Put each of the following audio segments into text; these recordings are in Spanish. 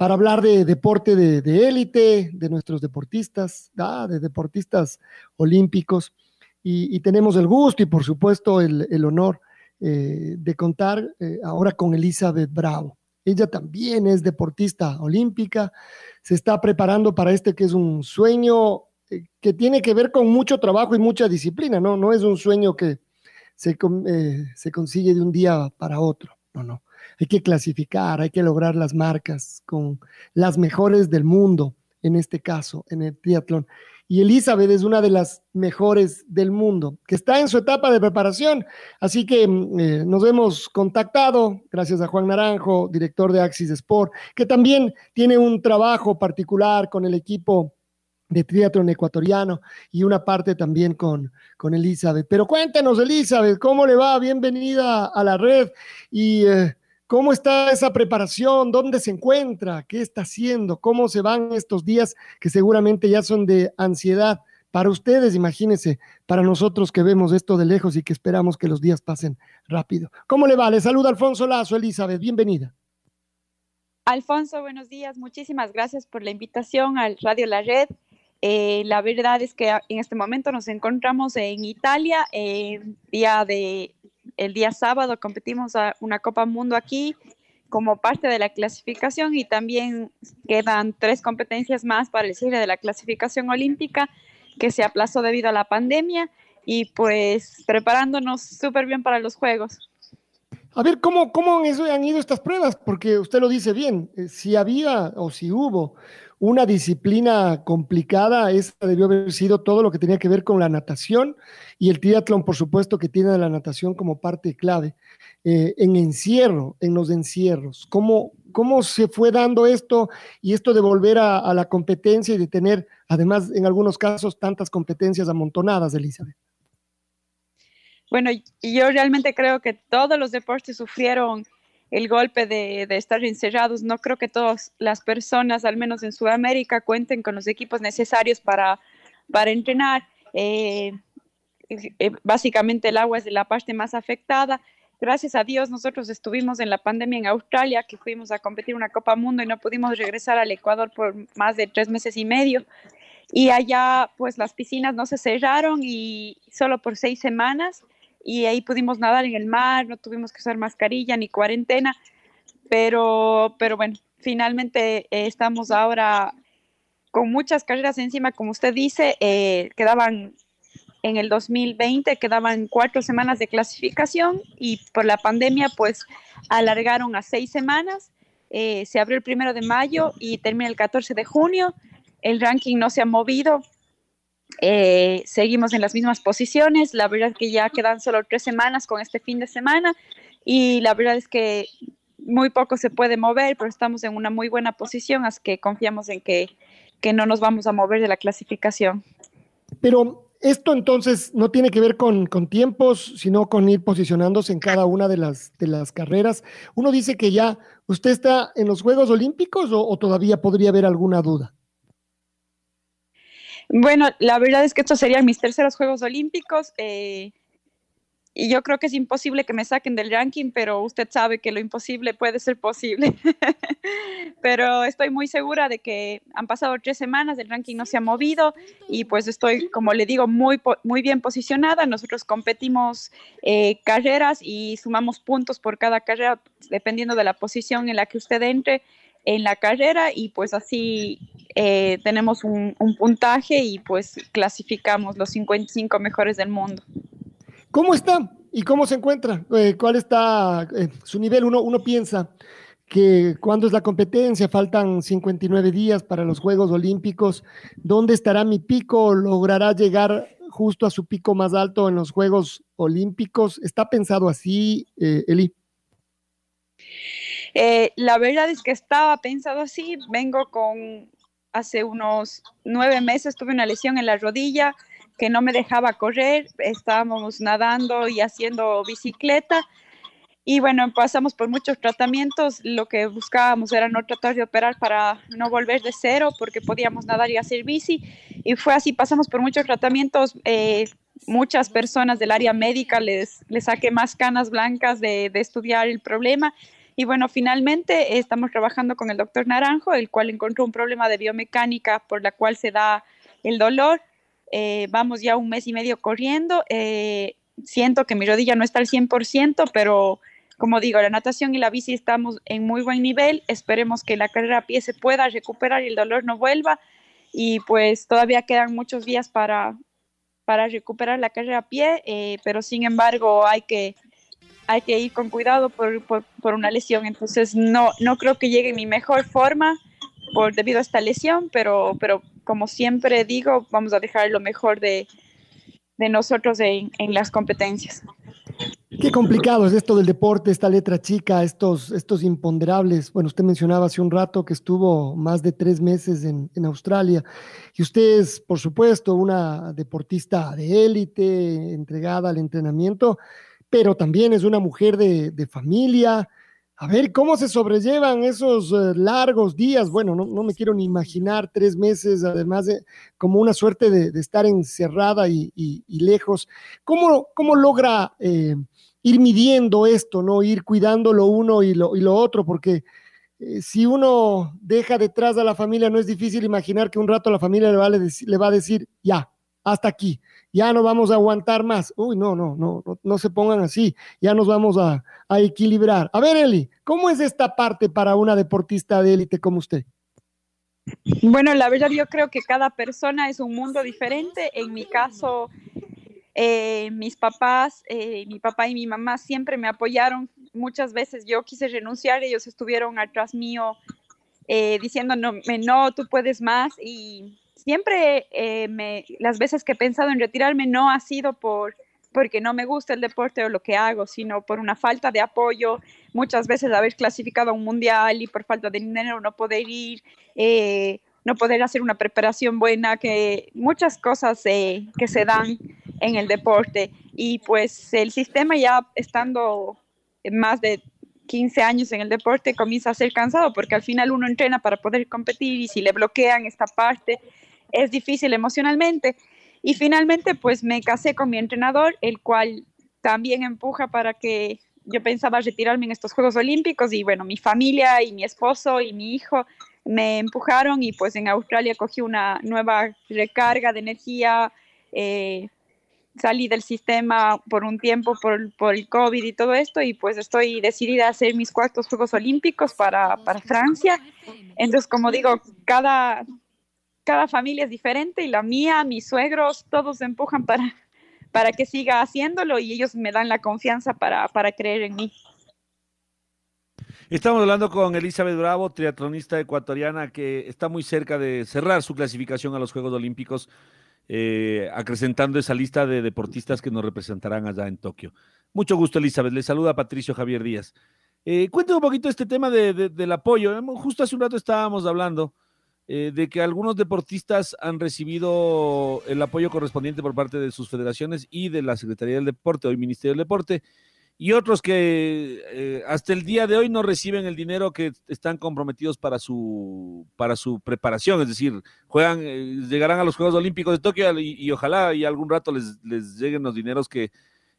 para hablar de deporte de élite, de, nuestros deportistas, de deportistas olímpicos. Y, tenemos el gusto y por supuesto el, honor eh, de contar eh, ahora con Elizabeth Bravo. Ella también es deportista olímpica, se está preparando para este que es un sueño eh, que tiene que ver con mucho trabajo y mucha disciplina, ¿no? No es un sueño que se, se consigue de un día para otro, no, no hay que clasificar, hay que lograr las marcas con las mejores del mundo, en este caso, en el triatlón. Y Elizabeth es una de las mejores del mundo, que está en su etapa de preparación. Así que mm, eh, nos hemos contactado, gracias a Juan Naranjo, director de Axis Sport, que también tiene un trabajo particular con el equipo de triatlón ecuatoriano y una parte también con, con Elizabeth. Pero cuéntenos, Elizabeth, ¿cómo le va? Bienvenida a la red. Y eh, ¿Cómo está esa preparación? ¿Dónde se encuentra? ¿Qué está haciendo? ¿Cómo se van estos días que seguramente ya son de ansiedad? Para ustedes, imagínense, para nosotros que vemos esto de lejos y que esperamos que los días pasen rápido. ¿Cómo le va? Le saluda Alfonso Lazo, Elizabeth, bienvenida. Alfonso, buenos días. Muchísimas gracias por la invitación al Radio La Red. Eh, la verdad es que en este momento nos encontramos en Italia, en día de el día sábado competimos a una Copa Mundo aquí como parte de la clasificación y también quedan tres competencias más para el cierre de la clasificación olímpica que se aplazó debido a la pandemia y pues preparándonos súper bien para los Juegos. A ver, ¿cómo, cómo han ido estas pruebas? Porque usted lo dice bien, eh, si había o si hubo una disciplina complicada, esa debió haber sido todo lo que tenía que ver con la natación y el triatlón, por supuesto, que tiene la natación como parte clave. Eh, en encierro, en los encierros, ¿cómo, ¿cómo se fue dando esto y esto de volver a, la competencia y de tener, además, en algunos casos, tantas competencias amontonadas, Elizabeth? Bueno, yo realmente creo que todos los deportes sufrieron el golpe de, estar encerrados. No creo que todas las personas, al menos en Sudamérica, cuenten con los equipos necesarios para, para entrenar. Eh, eh, básicamente el agua es la parte más afectada. Gracias a Dios nosotros estuvimos en la pandemia en Australia, que fuimos a competir una Copa Mundo y no pudimos regresar al Ecuador por más de tres meses y medio. Y allá pues las piscinas no se cerraron y solo por seis semanas y ahí pudimos nadar en el mar, no tuvimos que usar mascarilla ni cuarentena, pero, pero bueno, finalmente eh, estamos ahora con muchas carreras encima, como usted dice, eh, quedaban en el 2020, quedaban cuatro semanas de clasificación y por la pandemia pues alargaron a seis semanas. Eh, se abrió el primero de mayo y termina el 14 de junio. El ranking no se ha movido, eh, seguimos en las mismas posiciones. La verdad es que ya quedan solo tres semanas con este fin de semana y la verdad es que muy poco se puede mover, pero estamos en una muy buena posición, así que confiamos en que, que no nos vamos a mover de la clasificación. Pero esto entonces no tiene que ver con, con, tiempos, sino con ir posicionándose en cada una de las, de las carreras. Uno dice que ya usted está en los Juegos Olímpicos o todavía podría haber alguna duda. Bueno, la verdad es que estos serían mis terceros Juegos Olímpicos. Eh, y yo creo que es imposible que me saquen del ranking, pero usted sabe que lo imposible puede ser posible. pero estoy muy segura de que han pasado tres semanas, el ranking no se ha movido y pues estoy, como le digo, muy, muy bien posicionada. Nosotros competimos eh, carreras y sumamos puntos por cada carrera, dependiendo de la posición en la que usted entre en la carrera y pues así eh, tenemos un, puntaje y pues clasificamos los 55 mejores del mundo. ¿Cómo está ¿y cómo se encuentra? Eh, ¿Cuál está eh, su nivel? Uno, uno piensa que cuando es la competencia, faltan 59 días para los Juegos Olímpicos, ¿dónde estará mi pico? ¿Logrará llegar justo a su pico más alto en los Juegos Olímpicos? ¿Está pensado así, Eli? Eh, la verdad es que estaba pensado así. Vengo con, hace unos nueve meses tuve una lesión en la rodilla que no me dejaba correr. Estábamos nadando y haciendo bicicleta. Y bueno, pasamos por muchos tratamientos. Lo que buscábamos era no tratar de operar para no volver de cero, porque podíamos nadar y hacer bici. Y fue así, pasamos por muchos tratamientos. Eh, muchas personas del área médica les, les saqué más canas blancas de, de estudiar el problema y bueno, finalmente estamos trabajando con el doctor Naranjo, el cual encontró un problema de biomecánica por la cual se da el dolor. Eh, vamos ya un mes y medio corriendo. Eh, siento que mi rodilla no está al 100%, pero como digo, la natación y la bici estamos en muy buen nivel. Esperemos que la carrera a pie se pueda recuperar y el dolor no vuelva. Y pues todavía quedan muchos días para, para recuperar la carrera a pie, eh, pero sin embargo hay que hay que ir con cuidado por, por, una lesión. Entonces, no, no creo que llegue en mi mejor forma por, debido a esta lesión, pero, pero como siempre digo, vamos a dejar lo mejor de, de nosotros en, en, las competencias. Qué complicado es esto del deporte, esta letra chica, estos, estos imponderables. Bueno, usted mencionaba hace un rato que estuvo más de tres meses en, en Australia y usted es, por supuesto, una deportista de élite, entregada al entrenamiento pero también es una mujer de, familia. A ver, ¿cómo se sobrellevan esos eh, largos días? Bueno, no, me quiero ni imaginar tres meses, además de como una suerte de, estar encerrada y, lejos. ¿Cómo, cómo logra eh, ir midiendo esto, no? Ir cuidando lo uno y lo, otro, porque eh, si uno deja detrás a la familia, no es difícil imaginar que un rato la familia le va a decir, ya, hasta aquí ya no vamos a aguantar más. Uy, no, no, no, no, se pongan así, ya nos vamos a, equilibrar. A ver, Eli, ¿cómo es esta parte para una deportista de élite como usted? Bueno, la verdad yo creo que cada persona es un mundo diferente. En mi caso, eh, mis papás, eh, mi papá y mi mamá siempre me apoyaron. Muchas veces yo quise renunciar, ellos estuvieron atrás mío eh, diciéndome, no, tú puedes más y siempre eh, las veces que he pensado en retirarme no ha sido por porque no me gusta el deporte o lo que hago, sino por una falta de apoyo, muchas veces haber clasificado a un mundial y por falta de dinero no poder ir, eh, no poder hacer una preparación buena, que muchas cosas que se dan en el deporte. Y pues el sistema ya estando más de 15 años en el deporte comienza a ser cansado porque al final uno entrena para poder competir y si le bloquean esta parte, es difícil emocionalmente. Y finalmente, pues me casé con mi entrenador, el cual también empuja para que yo pensaba retirarme en estos Juegos Olímpicos y bueno, mi familia y mi esposo y mi hijo me empujaron y pues en Australia cogí una nueva recarga de energía, eh, salí del sistema por un tiempo por, por, el COVID y todo esto y pues estoy decidida a hacer mis cuartos Juegos Olímpicos para, para Francia. Entonces, como digo, cada, cada familia es diferente y la mía, mis suegros, todos se empujan para, para que siga haciéndolo y ellos me dan la confianza para, para creer en mí. Estamos hablando con Elizabeth Bravo, triatlonista ecuatoriana que está muy cerca de cerrar su clasificación a los Juegos Olímpicos, eh, acrecentando esa lista de deportistas que nos representarán allá en Tokio. Mucho gusto, Elizabeth. Le saluda Patricio Javier Díaz. Eh, cuéntame un poquito este tema del apoyo. Justo hace un rato estábamos hablando eh, de que algunos deportistas han recibido el apoyo correspondiente por parte de sus federaciones y de la Secretaría del Deporte, hoy Ministerio del Deporte, y otros que eh, hasta el día de hoy no reciben el dinero que están comprometidos para su, para su preparación, es decir, juegan, eh, llegarán a los Juegos Olímpicos de Tokio y, ojalá y algún rato les, les lleguen los dineros que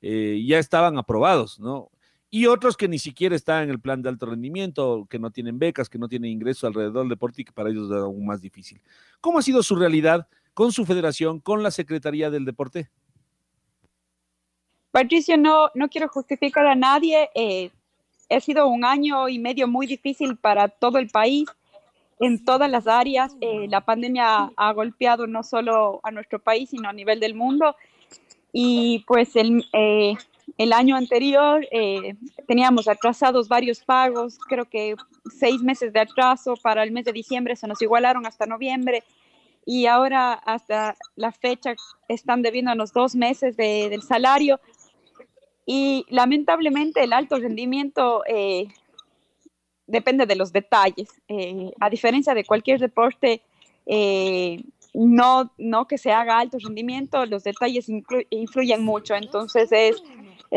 ya estaban aprobados, ¿no? Y otros que ni siquiera están en el plan de alto rendimiento, que no tienen becas, que no tienen ingresos alrededor del deporte y que para ellos es aún más difícil. ¿Cómo ha sido su realidad con su federación, con la Secretaría del Deporte? Patricio, no, no quiero justificar a nadie. Eh, ha sido un año y medio muy difícil para todo el país en todas las áreas. Eh, la pandemia ha golpeado no solo a nuestro país, sino a nivel del mundo. Y pues el, eh, el año anterior eh, teníamos atrasados varios pagos, creo que seis meses de atraso para el mes de diciembre se nos igualaron hasta noviembre y ahora hasta la fecha están debiéndonos dos meses de, del salario y lamentablemente el alto rendimiento eh, depende de los detalles. Eh, a diferencia de cualquier deporte, eh, no, no que se haga alto rendimiento, los detalles influyen mucho. Entonces es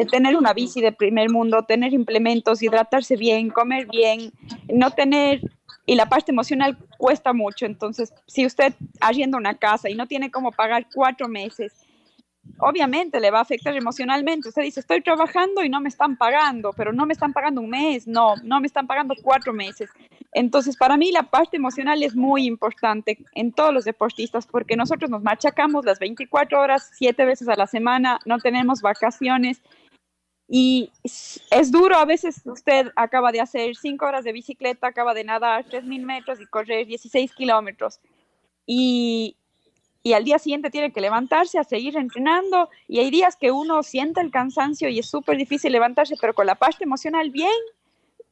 tener una bici de primer mundo, tener implementos, hidratarse bien, comer bien, no tener... Y la parte emocional cuesta mucho. Entonces, si usted arrienda una casa y no tiene cómo pagar cuatro meses, obviamente le va a afectar emocionalmente. Usted dice, estoy trabajando y no me están pagando, pero no me están pagando un mes, no, no me están pagando cuatro meses. Entonces, para mí la parte emocional es muy importante en todos los deportistas porque nosotros nos machacamos las 24 horas, siete veces a la semana, no tenemos vacaciones. Y es duro, a veces usted acaba de hacer cinco horas de bicicleta, acaba de nadar 3.000 metros y correr 16 kilómetros. Y, y al día siguiente tiene que levantarse a seguir entrenando y hay días que uno siente el cansancio y es súper difícil levantarse, pero con la parte emocional bien,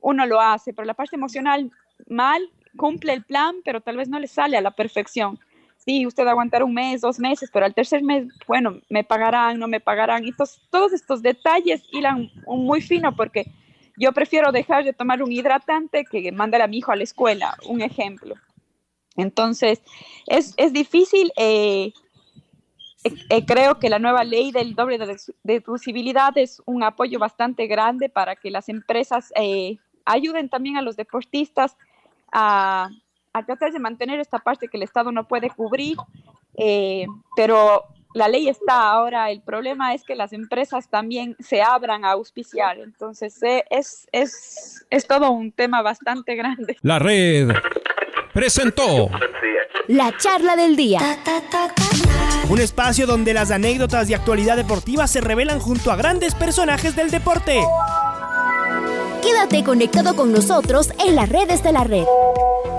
uno lo hace, pero la parte emocional mal, cumple el plan, pero tal vez no le sale a la perfección. Sí, usted aguantar un mes, dos meses, pero al tercer mes, bueno, me pagarán, no me pagarán. Y todos estos detalles irán muy fino porque yo prefiero dejar de tomar un hidratante que mandar a mi hijo a la escuela, un ejemplo. Entonces, es, es difícil. Eh, eh, eh, creo que la nueva ley del doble de deducibilidad es un apoyo bastante grande para que las empresas ayuden también a los deportistas a, a, tratar de mantener esta parte que el Estado no puede cubrir, pero la ley está ahora, el problema es que las empresas también se abran a auspiciar, entonces es, es, es todo un tema bastante grande. La red presentó la charla del día. Un espacio donde las anécdotas de actualidad deportiva se revelan junto a grandes personajes del deporte. Quédate conectado con nosotros en las redes de la red.